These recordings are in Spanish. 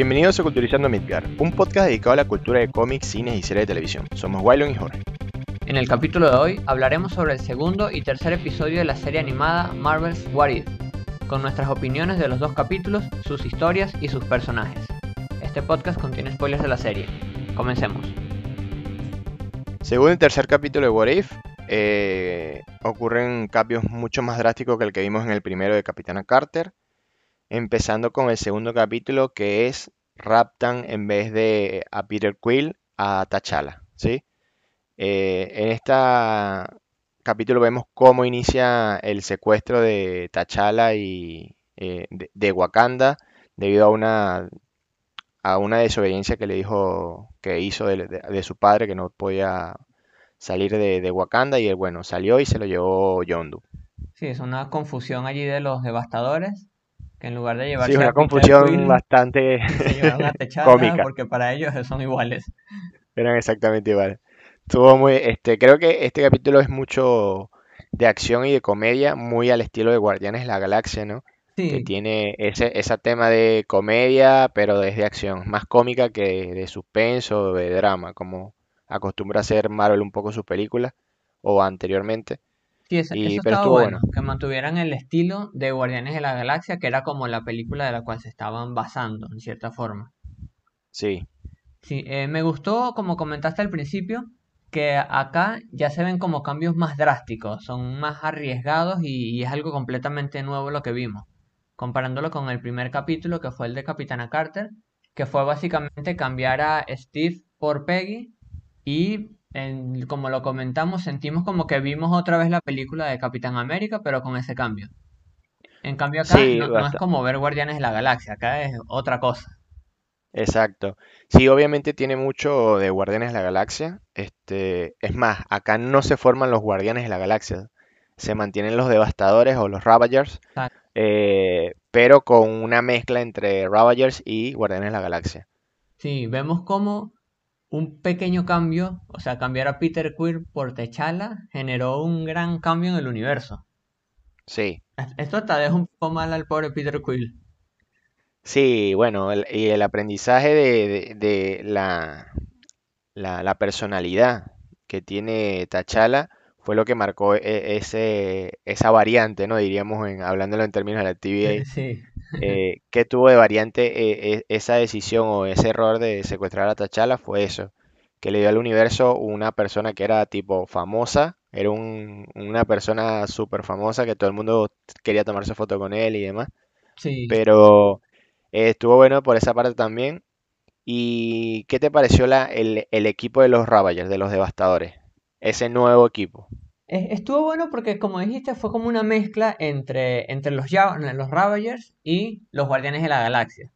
Bienvenidos a Culturizando Midgar, un podcast dedicado a la cultura de cómics, cines y series de televisión. Somos Wylon y Jorge. En el capítulo de hoy hablaremos sobre el segundo y tercer episodio de la serie animada Marvel's What If, con nuestras opiniones de los dos capítulos, sus historias y sus personajes. Este podcast contiene spoilers de la serie. Comencemos. Segundo y tercer capítulo de What If eh, ocurren cambios mucho más drásticos que el que vimos en el primero de Capitana Carter. Empezando con el segundo capítulo que es raptan en vez de a Peter Quill a T'Challa, ¿sí? Eh, en este capítulo vemos cómo inicia el secuestro de T'Challa y eh, de, Wakanda debido a una a una desobediencia que le dijo que hizo de, su padre que no podía salir de, Wakanda y él bueno salió y se lo llevó Yondu. Sí, es una confusión allí de los devastadores que en lugar de llevarse sí, una confusión bastante cómica. porque para ellos son iguales. Eran exactamente iguales. Estuvo muy, este, creo que este capítulo es mucho de acción y de comedia, muy al estilo de Guardianes de la Galaxia, ¿no? Sí. Que tiene ese, ese tema de comedia, pero desde acción, más cómica que de suspenso o de drama, como acostumbra hacer Marvel un poco sus películas, o anteriormente. Sí, eso, estaba bueno, que mantuvieran el estilo de Guardianes de la Galaxia, que era como la película de la cual se estaban basando, en cierta forma. Sí. Sí, eh, me gustó, como comentaste al principio, que acá ya se ven como cambios más drásticos, son más arriesgados y, es algo completamente nuevo lo que vimos. Comparándolo con el primer capítulo, que fue el de Capitana Carter, que fue básicamente cambiar a Steve por Peggy y como lo comentamos, sentimos como que vimos otra vez la película de Capitán América, pero con ese cambio. En cambio acá no, es como ver Guardianes de la Galaxia, acá es otra cosa. Exacto. Sí, obviamente tiene mucho de Guardianes de la Galaxia. Este, es más, acá no se forman los Guardianes de la Galaxia. Se mantienen los Devastadores o los Ravagers. Eh, pero con una mezcla entre Ravagers y Guardianes de la Galaxia. Sí, vemos como un pequeño cambio, o sea, cambiar a Peter Quill por T'Challa generó un gran cambio en el universo. Sí. Esto hasta deja un poco mal al pobre Peter Quill. Sí, bueno, y el aprendizaje de, la, la, personalidad que tiene T'Challa fue lo que marcó e, ese, esa variante, ¿no? Diríamos, en, hablándolo en términos de la TVA. Sí. Eh, ¿Qué tuvo de variante eh, e, esa decisión o ese error de secuestrar a T'Challa? Fue eso, que le dio al universo una persona que era tipo famosa, era una persona súper famosa que todo el mundo quería tomarse foto con él y demás. Sí. Pero eh, estuvo bueno por esa parte también. ¿Y qué te pareció la, el, el equipo de los Ravagers, de los Devastadores? Ese nuevo equipo. Estuvo bueno porque, como dijiste, fue como una mezcla entre, entre los, los Ravagers y los Guardianes de la Galaxia.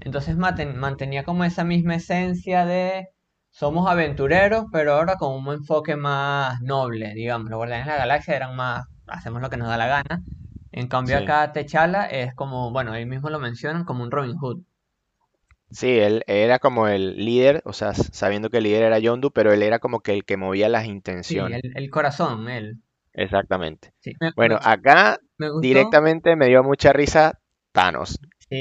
Entonces mantenía como esa misma esencia de somos aventureros, pero ahora con un enfoque más noble, digamos. Los Guardianes de la Galaxia eran más, hacemos lo que nos da la gana. En cambio acá T'Challa es como, bueno, ahí mismo lo mencionan como un Robin Hood. Sí, él era como el líder, o sea, sabiendo que el líder era Yondu, pero él era como que el que movía las intenciones. Sí, el, corazón, él. Exactamente. bueno, acá directamente me dio mucha risa Thanos.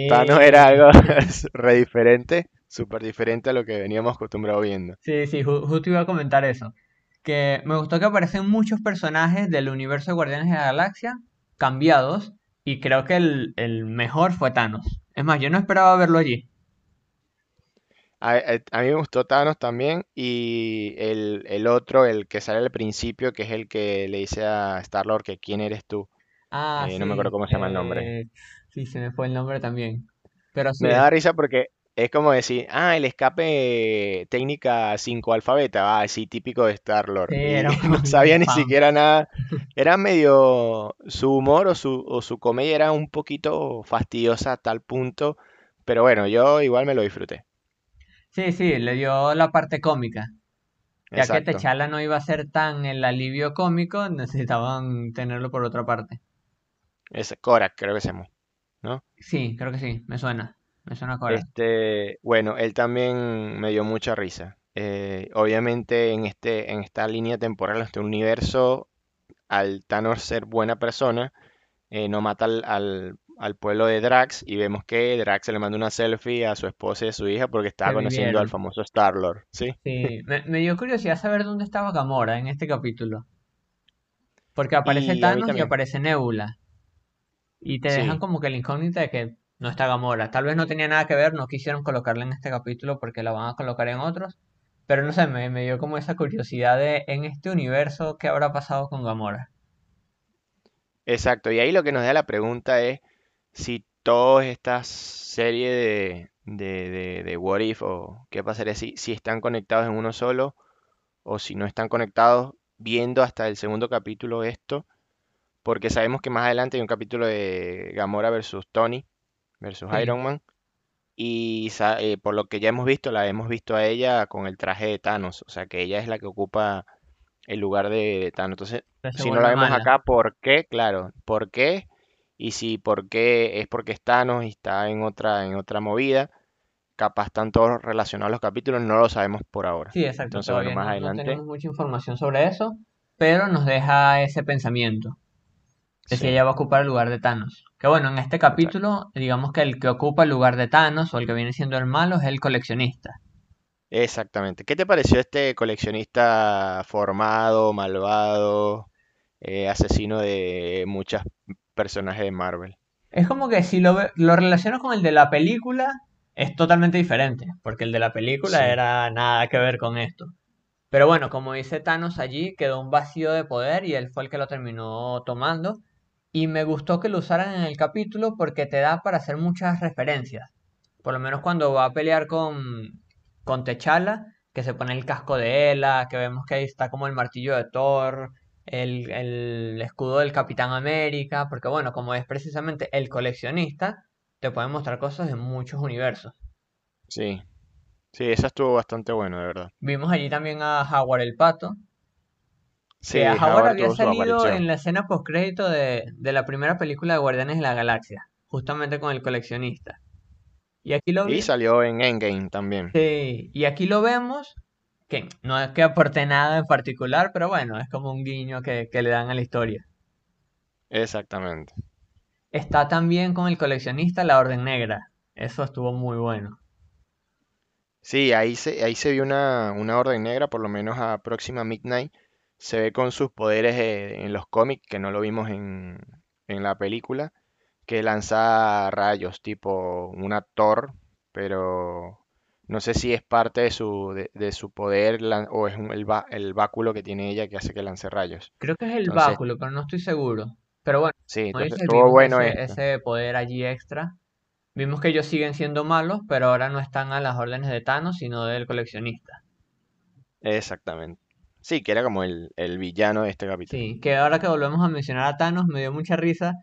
Thanos era algo re diferente, súper diferente a lo que veníamos acostumbrados viendo. Sí, sí, justo iba a comentar eso. Que me gustó que aparecen muchos personajes del universo de Guardianes de la Galaxia cambiados y creo que el, el mejor fue Thanos. Es más, yo no esperaba verlo allí. A, mí me gustó Thanos también y el, otro, el que sale al principio, que es el que le dice a Star-Lord que quién eres tú. Ah, eh, no me acuerdo cómo se llama el nombre. Eh, sí, se me fue el nombre también. Pero Me da risa porque es como decir, ah, el escape técnica 5 alfabeta, ah, sí, típico de Star-Lord. no sabía ni siquiera nada. Era medio, su humor o su, o su comedia era un poquito fastidiosa a tal punto, pero bueno, yo igual me lo disfruté. Sí, sí, le dio la parte cómica. Ya que Techala no iba a ser tan el alivio cómico, necesitaban tenerlo por otra parte. Es Cora, creo que se llama, ¿no? Sí, creo que sí, me suena. Me suena Cora. Este, bueno, él también me dio mucha risa. Eh, obviamente en este, en esta línea temporal, en este universo, al Thanos ser buena persona, eh, no mata al, al pueblo de Drax y vemos que Drax le manda una selfie a su esposa y a su hija porque estaba conociendo al famoso Star-Lord, ¿sí? Sí, me, me dio curiosidad saber dónde estaba Gamora en este capítulo. Porque aparece Y Thanos y aparece Nebula. Y te dejan sí, como que la incógnita de que no está Gamora. Tal vez no tenía nada que ver, no quisieron colocarla en este capítulo porque la van a colocar en otros. Pero no sé, me, me dio como esa curiosidad de en este universo qué habrá pasado con Gamora. exacto. Y ahí lo que nos da la pregunta es si todas estas series de, de, de, de What If o qué pasaría si, si están conectados en uno solo o si no están conectados, viendo hasta el segundo capítulo esto, porque sabemos que más adelante hay un capítulo de Gamora versus Tony versus Sí, Iron Man. Y eh, por lo que ya hemos visto, la hemos visto a ella con el traje de Thanos. O sea que ella es la que ocupa el lugar de, Thanos. Entonces, si no la vemos mala. acá, ¿por qué? Claro, ¿por qué? Y si por qué es porque es Thanos y está en otra, en otra movida. Capaz están todos relacionados los capítulos, no lo sabemos por ahora. Sí, exacto, Entonces, bueno, más no, no adelante, tenemos mucha información sobre eso, pero nos deja ese pensamiento. de si ella va a ocupar el lugar de Thanos. Que bueno, en este exacto. capítulo, digamos que el que ocupa el lugar de Thanos o el que viene siendo el malo es el coleccionista. Exactamente. ¿Qué te pareció este coleccionista formado, malvado, eh, asesino de muchos personajes de Marvel? Es como que si lo, lo relaciono con el de la película, es totalmente diferente, porque el de la película Sí, era nada que ver con esto. Pero bueno, como dice Thanos allí, quedó un vacío de poder y él fue el que lo terminó tomando. Y me gustó que lo usaran en el capítulo porque te da para hacer muchas referencias. Por lo menos cuando va a pelear con, con T'Challa, que se pone el casco de Hela, que vemos que ahí está como el martillo de Thor, el, el escudo del Capitán América, porque bueno, como es precisamente el coleccionista, te puede mostrar cosas de muchos universos. sí, sí, esa estuvo bastante bueno, de verdad. Vimos allí también a Howard el Pato, que a Sí, Howard Howard había salido en la escena postcrédito de, de la primera película de Guardianes de la Galaxia, justamente con el coleccionista. Y aquí lo Y salió en Endgame también. sí, y aquí lo vemos, que no es que aporte nada en particular, pero bueno, es como un guiño que, que le dan a la historia. Exactamente. Está también con el coleccionista la Orden Negra. Eso estuvo muy bueno. Sí, ahí se, ahí se vio una, una orden negra, por lo menos a Próxima Midnight. Se ve con sus poderes eh, en los cómics, que no lo vimos en, en la película, que lanza rayos, tipo una Thor, pero no sé si es parte de su, de, de su poder lan- o es un- el, el báculo que tiene ella que hace que lance rayos. Creo que es el Entonces, báculo, pero no estoy seguro. Pero bueno, sí, entonces bueno ese, ese poder allí extra. Vimos que ellos siguen siendo malos, pero ahora no están a las órdenes de Thanos, sino del coleccionista. Exactamente. Sí, que era como el, el villano de este capítulo. Sí, que ahora que volvemos a mencionar a Thanos, me dio mucha risa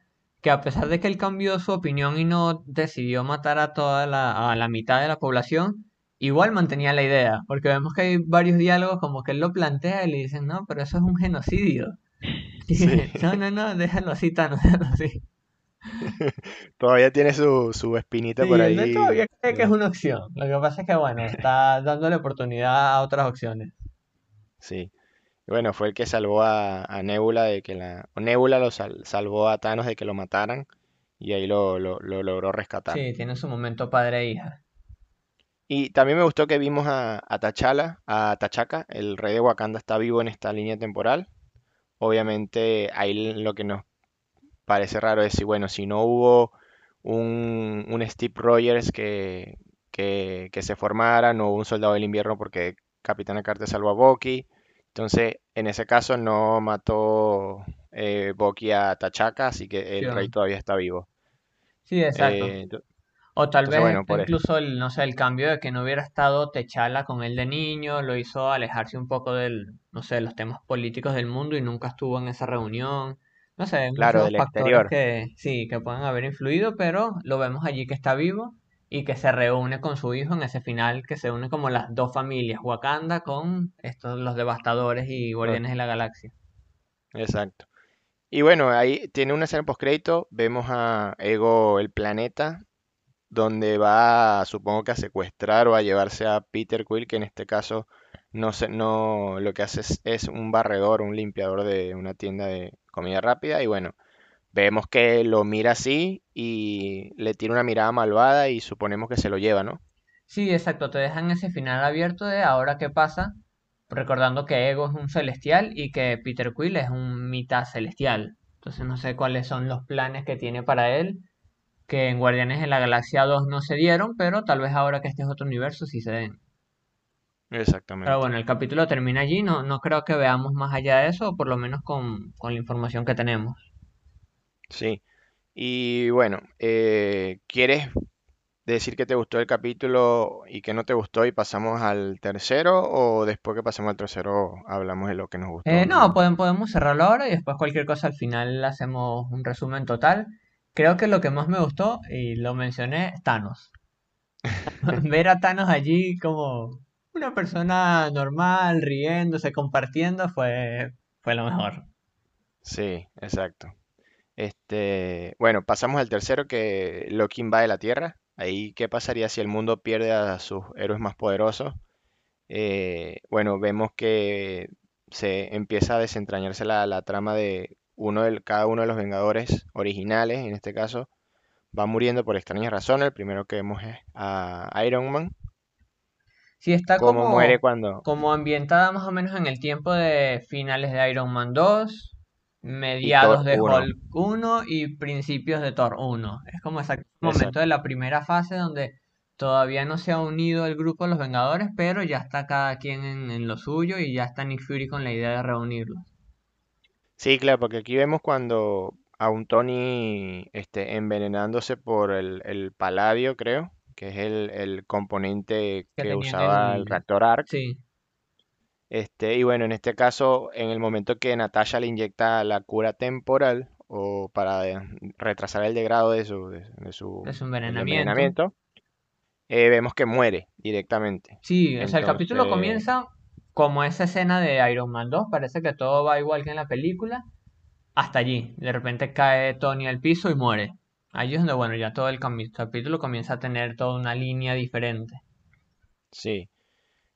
que a pesar de que él cambió su opinión y no decidió matar a toda la, a la mitad de la población, igual mantenía la idea, porque vemos que hay varios diálogos como que él lo plantea y le dicen, no, pero eso es un genocidio. Sí, no, no, no, déjalo así, Thanos, déjalo así. todavía tiene su, su espinita Sí, por ahí. todavía cree que es una opción. Lo que pasa es que, bueno, está dándole oportunidad a otras opciones. Sí. Bueno, fue el que salvó a, a Nebula de que la... Nebula lo sal- salvó a Thanos de que lo mataran y ahí lo, lo- lo logró rescatar. Sí, tiene su momento padre e hija. Y también me gustó que vimos a, a T'Challa, a T'Chaka, el rey de Wakanda está vivo en esta línea temporal. Obviamente ahí lo que nos parece raro es si, bueno, si no hubo un, un Steve Rogers que, que, que se formara, no hubo un soldado del invierno porque Capitana Carter salvó a Bucky. Entonces, en ese caso no mató eh, Bucky a T'Chaka, así que el rey todavía está vivo. Sí, exacto. Eh, O tal entonces, vez bueno, incluso el, no sé, el cambio de que no hubiera estado T'Challa con él de niño, lo hizo alejarse un poco del, no sé, los temas políticos del mundo y nunca estuvo en esa reunión. No sé, Claro, del factores exterior. que sí, que pueden haber influido, pero lo vemos allí que está vivo y que se reúne con su hijo en ese final, que se une como las dos familias, Wakanda con estos, los devastadores y Lo- Guardianes de la Galaxia. Exacto. Y bueno, ahí tiene una escena postcrédito, vemos a Ego el planeta, donde va, supongo que a secuestrar o a llevarse a Peter Quill, que en este caso no sé, no, lo que hace es, un barredor, un limpiador de una tienda de comida rápida, y bueno, vemos que lo mira así y le tira una mirada malvada y suponemos que se lo lleva, ¿no? Sí, exacto, te dejan ese final abierto de ahora qué pasa, recordando que Ego es un celestial y que Peter Quill es un mitad celestial. Entonces no sé cuáles son los planes que tiene para él, que en Guardianes de la Galaxia 2 no se dieron, pero tal vez ahora que este es otro universo sí se den. Pero Exactamente. bueno, el capítulo termina allí, no, no creo que veamos más allá de eso, o por lo menos con, con la información que tenemos. Sí. Y bueno, eh, ¿quieres decir que te gustó el capítulo y que no te gustó y pasamos al tercero o después que pasemos al tercero hablamos de lo que nos gustó Eh, no podemos, podemos cerrarlo ahora y después cualquier cosa al final hacemos un resumen total. Creo que lo que más me gustó, y lo mencioné, Thanos. Ver a Thanos allí como una persona normal, riéndose, compartiendo, fue, fue lo mejor. Sí, exacto. Este, bueno, pasamos al tercero que Loki invade la Tierra. Ahí, ¿qué pasaría si el mundo pierde a sus héroes más poderosos? Eh, bueno, vemos que se empieza a desentrañarse la trama de uno de cada uno de los Vengadores originales, en este caso, va muriendo por extrañas razones. El primero que vemos es a Iron Man, Sí, está cómo muere como, cuando... como ambientada más o menos en el tiempo de finales de Iron Man 2, Y mediados de uno, Hulk 1 y principios de Thor 1. Es como el momento de la primera fase donde todavía no se ha unido el grupo de los Vengadores, pero ya está cada quien en, en lo suyo y ya está Nick Fury con la idea de reunirlos. Sí, claro, porque aquí vemos cuando a un Tony este, envenenándose por el, el paladio, creo, que es el, el componente Que usaba el el... reactor Arc. Sí, Este, y bueno, en este caso, en el momento que Natasha le inyecta la cura temporal o para retrasar el degrado de su, de, de su de su el envenenamiento. envenenamiento, eh, vemos que muere directamente. Sí, o sea, el capítulo comienza como esa escena de Iron Man 2, parece que todo va igual que en la película, hasta allí. De repente cae Tony al piso y muere. Allí es donde, bueno, ya todo el capítulo comienza a tener toda una línea diferente. sí.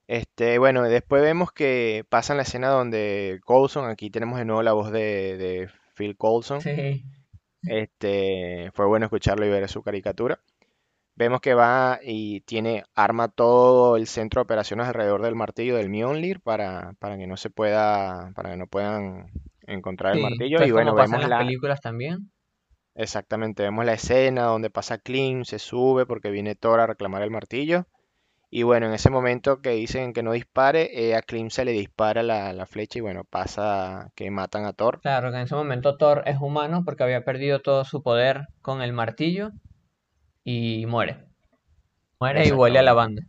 Este, bueno, después vemos que pasa la escena donde Coulson, aquí tenemos de nuevo la voz de, de Phil Coulson. Sí, Este, fue bueno escucharlo y ver su caricatura. Vemos que va y tiene, arma todo el centro de operaciones alrededor del martillo del Mjolnir para, para que no se pueda, para que no puedan encontrar el martillo. pues Y bueno, pasa en vemos las la, películas también. exactamente, vemos la escena donde pasa Clint, se sube porque viene Thor a reclamar el martillo. Y bueno, en ese momento que dicen que no dispare, eh, a Clint se le dispara la, la flecha y bueno, pasa que matan a Thor. Claro que en ese momento Thor es humano porque había perdido todo su poder con el martillo y muere. Muere y huele a Exactamente, lavanda.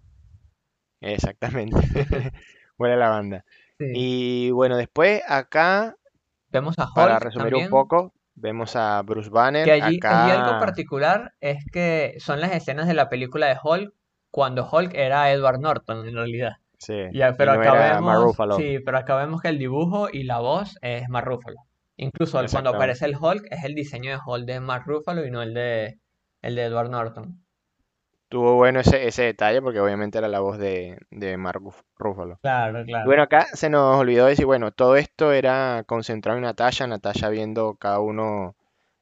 exactamente. Muere la banda. Sí. Y bueno, después acá Vemos a Para Hulk resumir un poco, vemos a Bruce Que Banner allí, allí algo acá, particular es que son las escenas de la película de Hulk cuando Hulk era Edward Norton en realidad. sí, Ya, pero no acá vemos, sí, pero acá vemos que el dibujo y la voz es Mark Ruffalo. Incluso cuando aparece el Hulk es el diseño de Hulk de Mark Ruffalo y no el de el de Edward Norton. Tuvo bueno ese, ese detalle porque obviamente era la voz de, de Mark Ruf- Ruffalo. Claro, Y claro. bueno, acá se nos olvidó decir, bueno, todo esto era concentrado en Natasha, Natasha viendo cada uno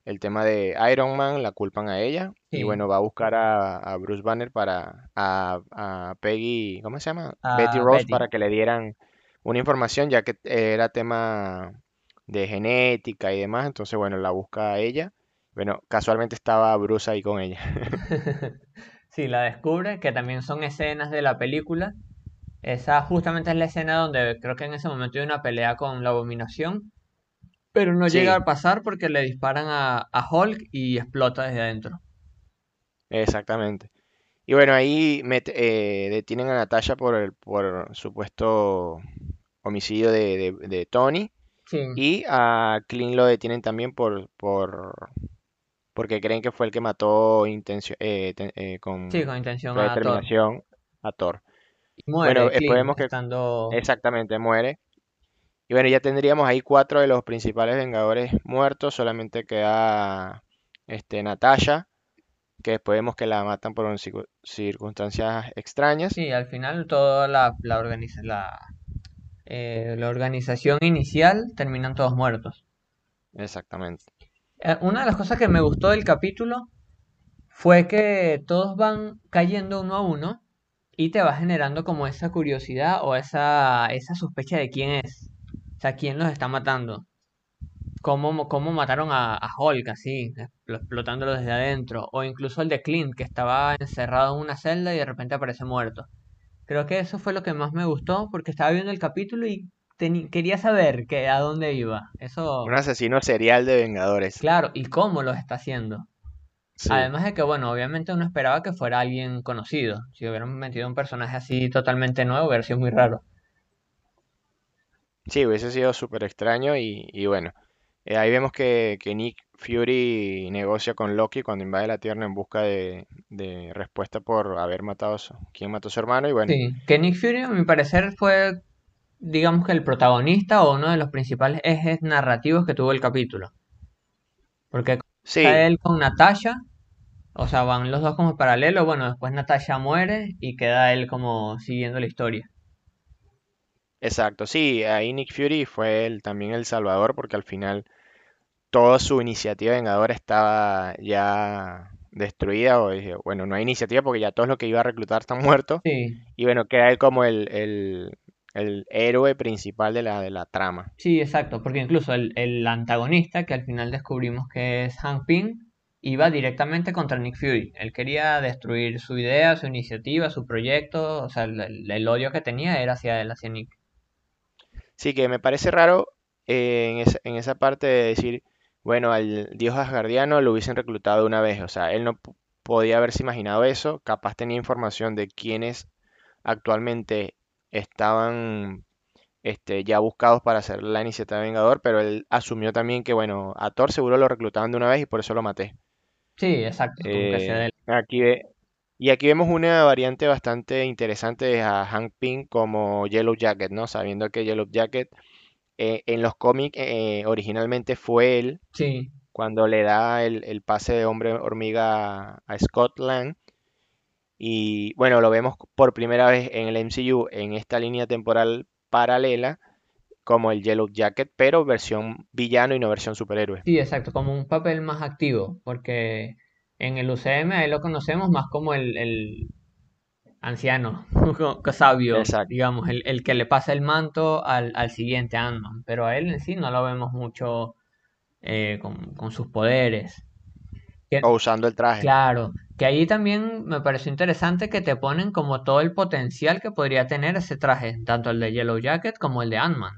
el tema de Iron Man, la culpan a ella, y bueno, va a buscar a, a Bruce Banner para, a, a Peggy, ¿cómo se llama? Betty a Ross Betty. para que le dieran una información, ya que era tema de genética y demás, entonces bueno, la busca a ella. Bueno, casualmente estaba Bruce ahí con ella. Sí, la descubre, que también son escenas de la película. Esa justamente es la escena donde creo que en ese momento hay una pelea con la Abominación, pero no llega a pasar porque le disparan a, a Hulk y explota desde adentro. exactamente. Y bueno, ahí eh, detienen a Natasha por el por supuesto homicidio de, de- de Tony. Sí, Y a Clint lo detienen también por, por porque creen que fue el que mató intencio- eh, eh, sí, con con intención a Thor. predeterminación a Thor. Y Bueno, muere después Clint vemos que estando... exactamente muere. Y bueno, ya tendríamos ahí cuatro de los principales Vengadores muertos. Solamente queda este, Natasha, que después vemos que la matan por un circu- circunstancias extrañas. Sí, al final toda la, la, organiza- la, eh, la organización inicial terminan todos muertos. Exactamente. Eh, una de las cosas que me gustó del capítulo fue que todos van cayendo uno a uno y te va generando como esa curiosidad o esa, esa sospecha de quién es, o sea, quién los está matando. Cómo, cómo mataron a, a Hulk así, explo- explotándolo desde adentro, o incluso el de Clint que estaba encerrado en una celda y de repente aparece muerto. Creo que eso fue lo que más me gustó porque estaba viendo el capítulo y quería saber que, a dónde iba. Un Eso, asesino serial de Vengadores. claro, y cómo lo está haciendo. Sí, Además de que, bueno, obviamente uno esperaba que fuera alguien conocido. Si hubieran metido un personaje así totalmente nuevo, hubiera sido muy raro. sí, hubiese sido súper extraño y, y bueno, eh, ahí vemos que, que Nick Fury negocia con Loki cuando invade la Tierra en busca de, de respuesta por haber matado a su, quién mató a su hermano y bueno, Sí, que Nick Fury, a mi parecer, fue, digamos que el protagonista o uno de los principales ejes narrativos que tuvo el capítulo. Porque sí, comienza él con Natasha, o sea, van los dos como paralelo. Bueno, después Natasha muere y queda él como siguiendo la historia. exacto, sí, ahí Nick Fury fue el, también el salvador porque al final toda su iniciativa vengadora estaba ya destruida o dije, bueno, no hay iniciativa porque ya todos los que iba a reclutar están muertos Sí, y bueno, queda él como el, el, el héroe principal de la, de la trama. sí, exacto. Porque incluso el, el antagonista, que al final descubrimos que es Hank Pym, iba directamente contra Nick Fury. Él quería destruir su idea, su iniciativa, su proyecto. O sea, el, el- odio que tenía era hacia él, hacia Nick. Sí que me parece raro eh, en esa, en esa parte de decir, bueno, al dios asgardiano lo hubiesen reclutado una vez, o sea, él no podía haberse imaginado eso, capaz tenía información de quienes actualmente estaban este, ya buscados para hacer la iniciativa de Vengador, pero él asumió también que, bueno, a Thor seguro lo reclutaban de una vez y por eso lo maté. Sí, exacto, Eh, aquí ve- y aquí vemos una variante bastante interesante a Hank Pym como Yellow Jacket, ¿no? Sabiendo que Yellow Jacket eh, en los cómics eh, originalmente fue él Sí, cuando le da el, el pase de hombre hormiga a Scott Lang. Y bueno, lo vemos por primera vez en el MCU en esta línea temporal paralela como el Yellow Jacket, pero versión villano y no versión superhéroe. sí, exacto, como un papel más activo, porque en el UCM ahí lo conocemos más como el, el anciano, sabio, Exacto. digamos, el, el que le pasa el manto al, al siguiente Ant-Man, pero a él en sí no lo vemos mucho eh, con, con sus poderes. Que- O usando el traje. claro, que ahí también me pareció interesante que te ponen como todo el potencial que podría tener ese traje, tanto el de Yellow Jacket como el de Ant-Man,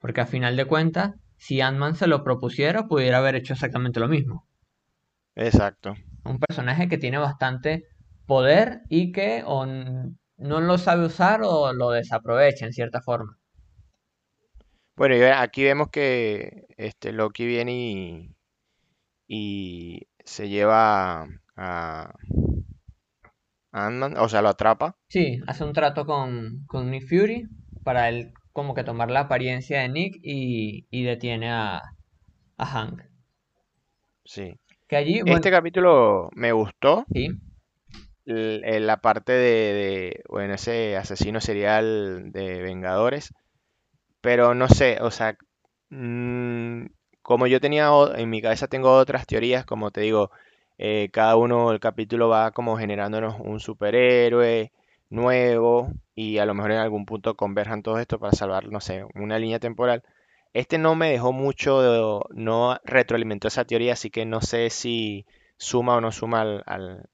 porque a final de cuentas, si Ant-Man se lo propusiera, pudiera haber hecho exactamente lo mismo. Exacto. Un personaje que tiene bastante poder y que o no lo sabe usar o lo desaprovecha en cierta forma. Bueno, y aquí vemos que este Loki viene y, y se lleva a Ant-Man, o sea, lo atrapa. Sí, hace un trato con, con Nick Fury para él como que tomar la apariencia de Nick y, y detiene a, a Hank. Sí. Que allí, bueno, Este capítulo me gustó. sí, l- eh, La parte de, de, bueno, ese asesino serial de Vengadores. Pero no sé, o sea, mm, como yo tenía en mi cabeza tengo otras teorías, como te digo, eh, cada uno el capítulo va como generándonos un superhéroe nuevo y a lo mejor en algún punto converjan todo esto para salvar, no sé, una línea temporal. Este no me dejó mucho, no retroalimentó esa teoría, así que no sé si suma o no suma al-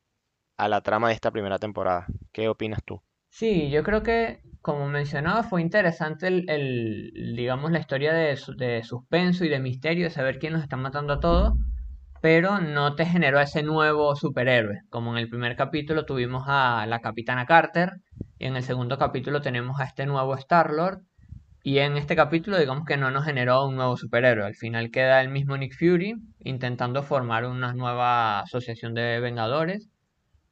a la trama de esta primera temporada. ¿Qué opinas tú? Sí, yo creo que como mencionaba fue interesante el, digamos la historia de, de suspenso y de misterio de saber quién nos está matando a todos, pero no te generó ese nuevo superhéroe. Como en el primer capítulo tuvimos a la Capitana Carter y en el segundo capítulo tenemos a este nuevo Star-Lord y en este capítulo digamos que no nos generó un nuevo superhéroe. Al final queda el mismo Nick Fury intentando formar una nueva asociación de Vengadores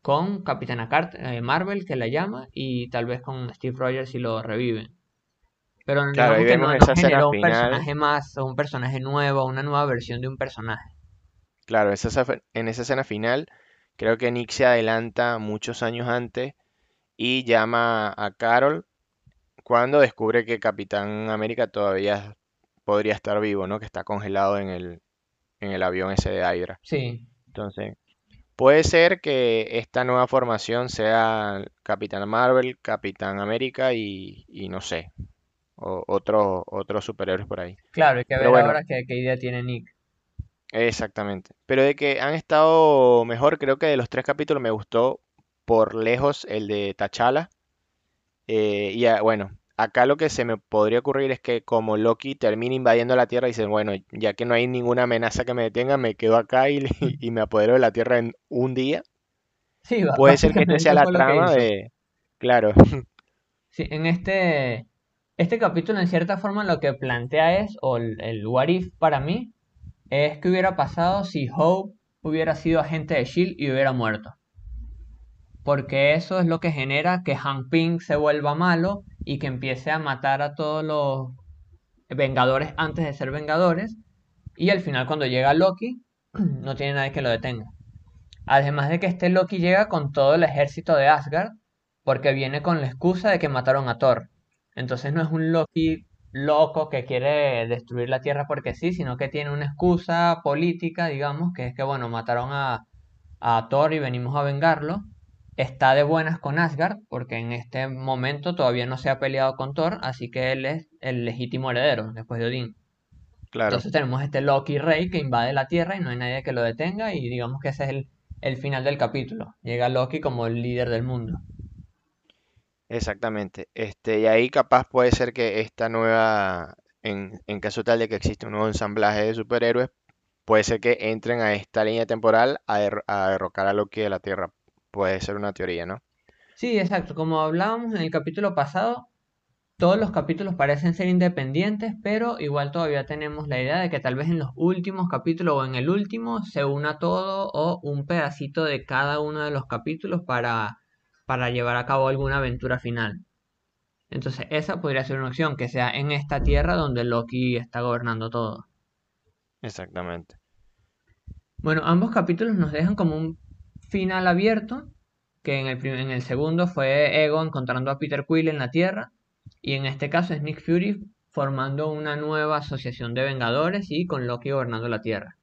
con Capitana Carter, eh, Marvel que la llama y tal vez con Steve Rogers si lo reviven. Pero Claro, que no escena generó un final. personaje más un personaje nuevo, una nueva versión de un personaje. Claro, esa- en esa escena final, creo que Nick se adelanta muchos años antes y llama a Carol cuando descubre que Capitán América todavía podría estar vivo, ¿no? Que está congelado en el, en el avión ese de Hydra. Sí, Entonces, puede ser que esta nueva formación sea Capitán Marvel, Capitán América y, y no sé, o, otro- otros superhéroes por ahí. claro, hay que ver bueno, ahora qué, qué idea tiene Nick. exactamente. Pero de que han estado mejor, creo que de los tres capítulos me gustó por lejos el de T'Challa. Eh, y bueno, acá lo que se me podría ocurrir es que como Loki termina invadiendo la Tierra, dicen, bueno, ya que no hay ninguna amenaza que me detenga, me quedo acá y, y me apodero de la Tierra en un día. Sí, Puede ser que este sea la trama de... Claro, Sí, en este, este capítulo en cierta forma lo que plantea es, o el, el what if para mí, es que hubiera pasado si Hope hubiera sido agente de SHIELD y hubiera muerto. Porque eso es lo que genera que Hank Pym se vuelva malo y que empiece a matar a todos los Vengadores antes de ser Vengadores. Y al final cuando llega Loki, no tiene nadie que lo detenga. Además de que este Loki llega con todo el ejército de Asgard, porque viene con la excusa de que mataron a Thor. Entonces no es un Loki loco que quiere destruir la Tierra porque sí, sino que tiene una excusa política, digamos, que es que, bueno, mataron a, a Thor y venimos a vengarlo. Está de buenas con Asgard, porque en este momento todavía no se ha peleado con Thor, así que él es el legítimo heredero después de Odín. claro, Entonces tenemos este Loki rey que invade la Tierra y no hay nadie que lo detenga y digamos que ese es el, el final del capítulo. Llega Loki como el líder del mundo. exactamente. Este, y ahí capaz puede ser que esta nueva, en, en caso tal de que exista un nuevo ensamblaje de superhéroes, puede ser que entren a esta línea temporal a, derro- a derrocar a Loki de la Tierra. Puede ser una teoría, ¿no? Sí, exacto. Como hablábamos en el capítulo pasado, todos los capítulos parecen ser independientes, pero igual todavía tenemos la idea de que tal vez en los últimos capítulos o en el último se una todo o un pedacito de cada uno de los capítulos para, para llevar a cabo alguna aventura final. Entonces, esa podría ser una opción, que sea en esta tierra donde Loki está gobernando todo. Exactamente. Bueno, ambos capítulos nos dejan como un final abierto, que en el, en el segundo fue Ego encontrando a Peter Quill en la Tierra, y en este caso es Nick Fury formando una nueva asociación de Vengadores y con Loki gobernando la Tierra.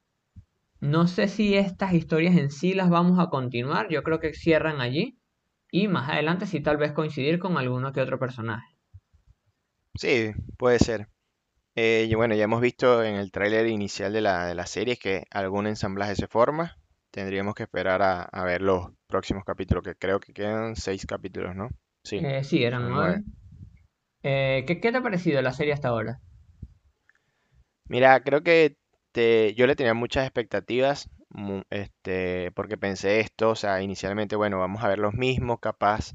No sé si estas historias en sí las vamos a continuar, yo creo que cierran allí, y más adelante sí tal vez coincidir con alguno que otro personaje. Sí, puede ser. Eh, y bueno, ya hemos visto en el tráiler inicial de la, de la serie que algún ensamblaje se forma. Tendríamos que esperar a, a ver los próximos capítulos, que creo que quedan seis capítulos, ¿no? Sí, Eh, sí, eran nueve. Eh, ¿qué, qué te ha parecido la serie hasta ahora? Mira, creo que te- yo le tenía muchas expectativas, este, porque pensé esto, o sea, inicialmente, bueno, vamos a ver los mismos, capaz,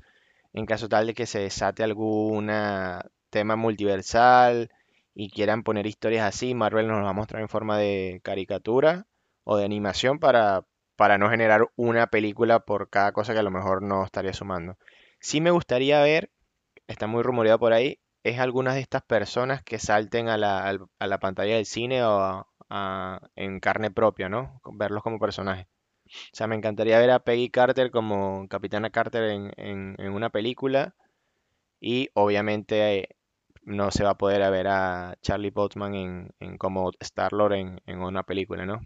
en caso tal de que se desate algún tema multiversal y quieran poner historias así, Marvel nos lo va a mostrar en forma de caricatura o de animación para, para no generar una película por cada cosa que a lo mejor no estaría sumando. Sí me gustaría ver está muy rumoreado por ahí, es algunas de estas personas que salten a la, al- a la pantalla del cine o a- a- en carne propia, ¿no? Verlos como personajes. O sea, me encantaría ver a Peggy Carter como Capitana Carter en, en- en una película y obviamente no se va a poder ver a Charlie Botsman en, en como Star-Lord en, en una película, ¿no?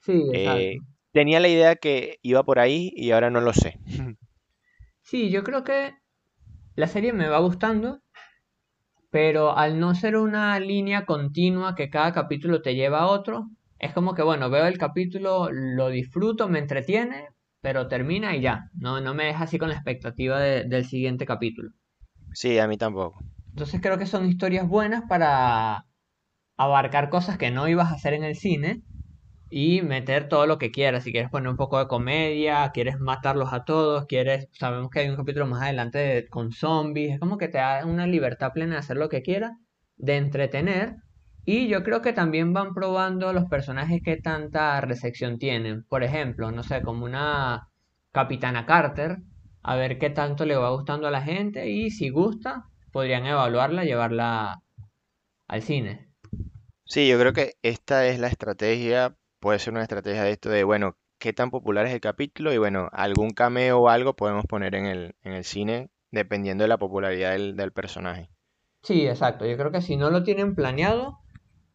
Sí, exacto. Eh, tenía la idea que iba por ahí y ahora no lo sé. Sí, yo creo que la serie me va gustando, pero al no ser una línea continua que cada capítulo te lleva a otro, es como que, bueno, veo el capítulo, lo disfruto, me entretiene, pero termina y ya. No, no me deja así con la expectativa de- del siguiente capítulo. Sí, a mí tampoco. Entonces creo que son historias buenas para abarcar cosas que no ibas a hacer en el cine y meter todo lo que quieras. Si quieres poner un poco de comedia, quieres matarlos a todos, quieres, sabemos que hay un capítulo más adelante de- con zombies, es como que te da una libertad plena de hacer lo que quieras, de entretener. Y yo creo que también van probando los personajes que tanta recepción tienen. Por ejemplo, no sé, como una Capitana Carter, a ver qué tanto le va gustando a la gente y si gusta, podrían evaluarla, llevarla al cine. Sí, yo creo que esta es la estrategia, puede ser una estrategia de esto de, bueno, qué tan popular es el capítulo y bueno, algún cameo o algo podemos poner en el, en el cine dependiendo de la popularidad del, del personaje. Sí, exacto. Yo creo que si no lo tienen planeado,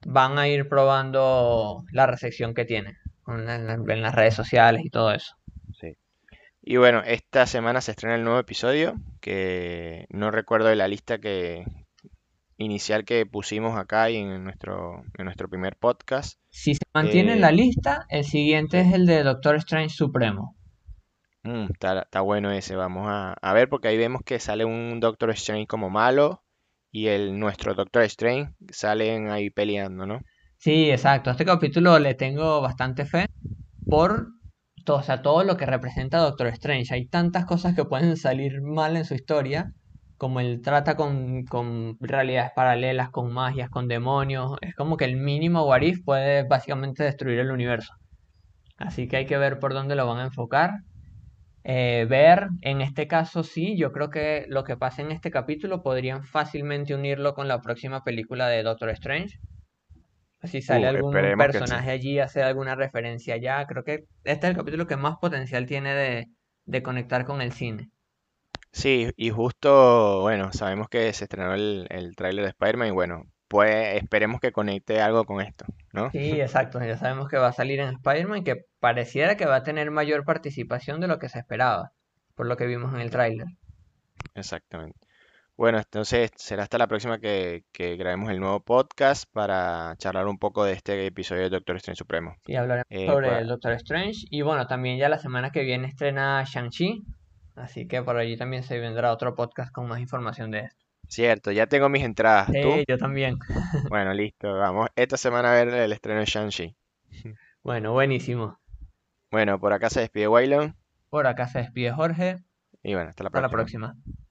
van a ir probando la recepción que tiene en, las redes sociales y todo eso. Sí. Y bueno, esta semana se estrena el nuevo episodio, que no recuerdo de la lista que inicial que pusimos acá y en nuestro, en nuestro primer podcast. Si se mantiene en la Eh, lista, el siguiente es el de Doctor Strange Supremo. Mm, está, está bueno ese, vamos a, a ver porque ahí vemos que sale un Doctor Strange como malo y el nuestro Doctor Strange salen ahí peleando, ¿no? Sí, exacto. A este capítulo le tengo bastante fe por todo, o sea, todo lo que representa Doctor Strange. Hay tantas cosas que pueden salir mal en su historia, como él trata con, con realidades paralelas, con magias, con demonios. Es como que el mínimo what if puede básicamente destruir el universo. Así que hay que ver por dónde lo van a enfocar. Eh, ver, en este caso sí, yo creo que lo que pasa en este capítulo podrían fácilmente unirlo con la próxima película de Doctor Strange. Si sale Uh, algún sí. personaje allí, hace alguna referencia allá, creo que este es el capítulo que más potencial tiene de, de conectar con el cine. Sí, y justo, bueno, sabemos que se estrenó el, el tráiler de Spider-Man y bueno, pues esperemos que conecte algo con esto, ¿no? Sí, exacto, ya sabemos que va a salir en Spider-Man, que pareciera que va a tener mayor participación de lo que se esperaba, por lo que vimos en el tráiler. Exactamente. Bueno, entonces será hasta la próxima que, que grabemos el nuevo podcast para charlar un poco de este episodio de Doctor Strange Supremo. Y hablaremos Eh, sobre pues, el Doctor Strange. Y bueno, también ya la semana que viene estrena Shang-Chi, así que por allí también se vendrá otro podcast con más información de esto. cierto, ya tengo mis entradas. Sí, ¿Tú? yo también. Bueno, listo, vamos esta semana a ver el estreno de Shang-Chi. Bueno, buenísimo. Bueno, por acá se despide Waylon Por acá se despide Jorge. y bueno, hasta la Hasta la próxima. próxima.